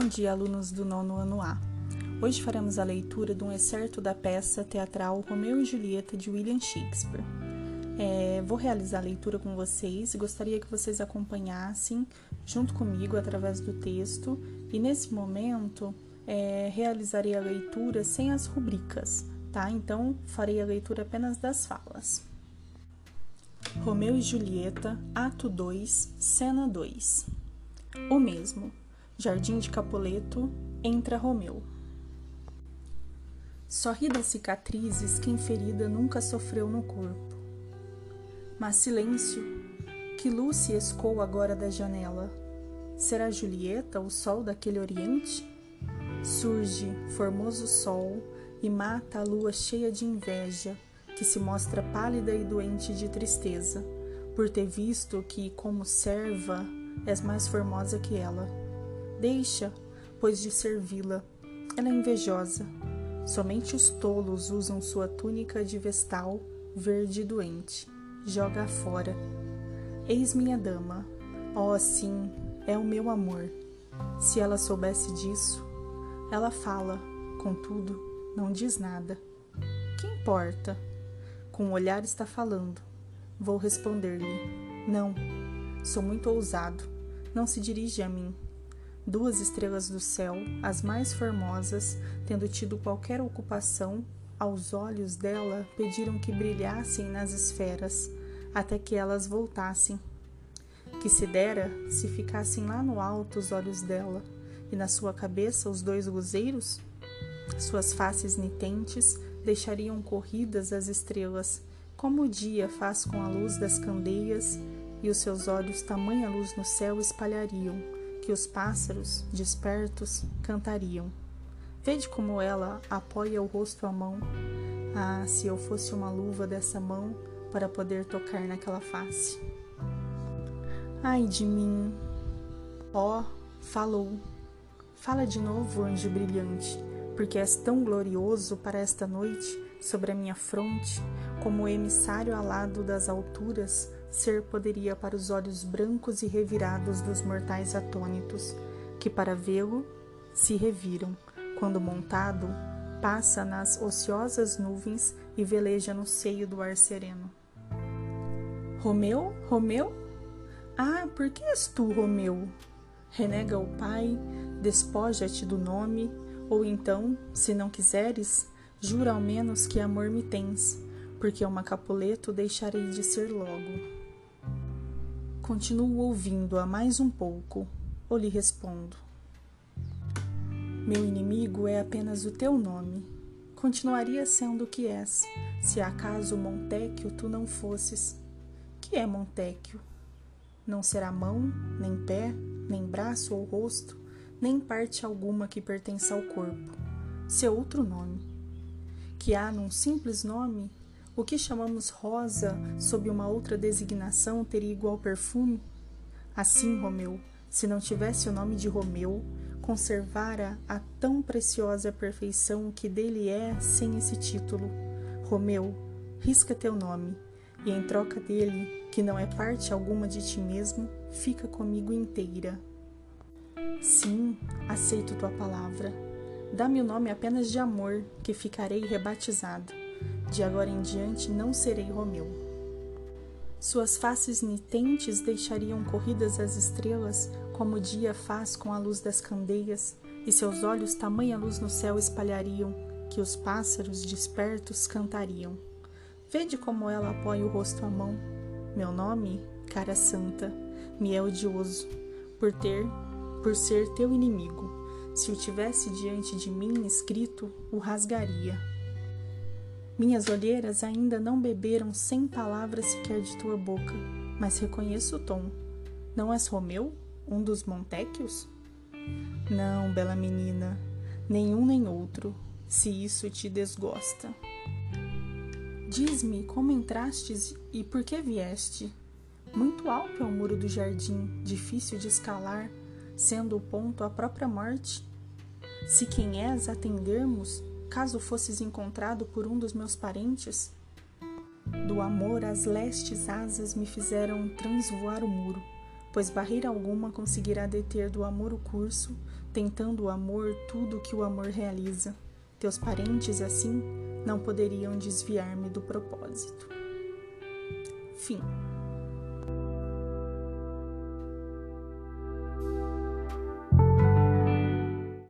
Bom dia, alunos do nono ano A. Hoje faremos a leitura de um excerto da peça teatral Romeu e Julieta de William Shakespeare. É, vou realizar a leitura com vocês e gostaria que vocês acompanhassem junto comigo através do texto. E nesse momento é, realizarei a leitura sem as rubricas, tá? Então farei a leitura apenas das falas. Romeu e Julieta, Ato 2, Cena 2. O mesmo. Jardim de Capoleto, entra Romeu. Sorri das cicatrizes quem ferida nunca sofreu no corpo. Mas silêncio, que luz se escoa agora da janela? Será Julieta o sol daquele oriente? Surge, formoso sol, e mata a lua cheia de inveja, que se mostra pálida e doente de tristeza, por ter visto que, como serva, és mais formosa que ela. Deixa, pois, de servi-la. Ela é invejosa. Somente os tolos usam sua túnica de vestal verde doente. Joga-a fora. Eis minha dama. Oh, sim, é o meu amor. Se ela soubesse disso, ela fala, contudo, não diz nada. Que importa? Com o olhar está falando. Vou responder-lhe: Não, sou muito ousado. Não se dirige a mim duas estrelas do céu, as mais formosas, tendo tido qualquer ocupação, aos olhos dela pediram que brilhassem nas esferas, até que elas voltassem. Que se dera se ficassem lá no alto os olhos dela, e na sua cabeça os dois luzeiros? Suas faces nitentes deixariam corridas as estrelas, como o dia faz com a luz das candeias, e os seus olhos tamanha luz no céu espalhariam que os pássaros, despertos, cantariam. Vede como ela apoia o rosto à mão. Ah, se eu fosse uma luva dessa mão para poder tocar naquela face. Ai de mim! Ó, oh, falou. Fala de novo, anjo brilhante, porque és tão glorioso para esta noite sobre a minha fronte, como o emissário alado das alturas ser poderia para os olhos brancos e revirados dos mortais atônitos, que para vê-lo se reviram, quando montado, passa nas ociosas nuvens e veleja no seio do ar sereno. Romeu, Romeu? Ah, por que és tu, Romeu? Renega o pai, despoja-te do nome, ou então, se não quiseres, jura ao menos que amor me tens, porque uma Capuleto deixarei de ser logo. Continuo ouvindo-a mais um pouco, ou lhe respondo: Meu inimigo é apenas o teu nome. Continuaria sendo o que és, se acaso Montecchio tu não fosses. Que é Montecchio? Não será mão, nem pé, nem braço ou rosto, nem parte alguma que pertença ao corpo. Seu outro nome. Que há num simples nome o que chamamos rosa sob uma outra designação teria igual perfume? Assim, Romeu, se não tivesse o nome de Romeu, conservara a tão preciosa perfeição que dele é sem esse título. Romeu, risca teu nome, e em troca dele, que não é parte alguma de ti mesmo, fica comigo inteira. Sim, aceito tua palavra. Dá-me o nome apenas de amor, que ficarei rebatizado. De agora em diante não serei Romeu. Suas faces nitentes deixariam corridas as estrelas, como o dia faz com a luz das candeias, e seus olhos tamanha luz no céu espalhariam, que os pássaros despertos cantariam. Vede como ela apoia o rosto à mão. Meu nome, cara santa, me é odioso, por ter, por ser teu inimigo. Se o tivesse diante de mim escrito, o rasgaria. Minhas olheiras ainda não beberam cem palavras sequer de tua boca, mas reconheço o tom. Não és Romeu, um dos Montecchios? Não, bela menina, nenhum nem outro, se isso te desgosta. Diz-me como entrastes e por que vieste? Muito alto é o muro do jardim, difícil de escalar, sendo o ponto a própria morte. Se quem és atendermos, caso fosses encontrado por um dos meus parentes? Do amor as lestes asas me fizeram transvoar o muro, pois barreira alguma conseguirá deter do amor o curso tentando o amor tudo que o amor realiza. Teus parentes, assim, não poderiam desviar-me do propósito. Fim.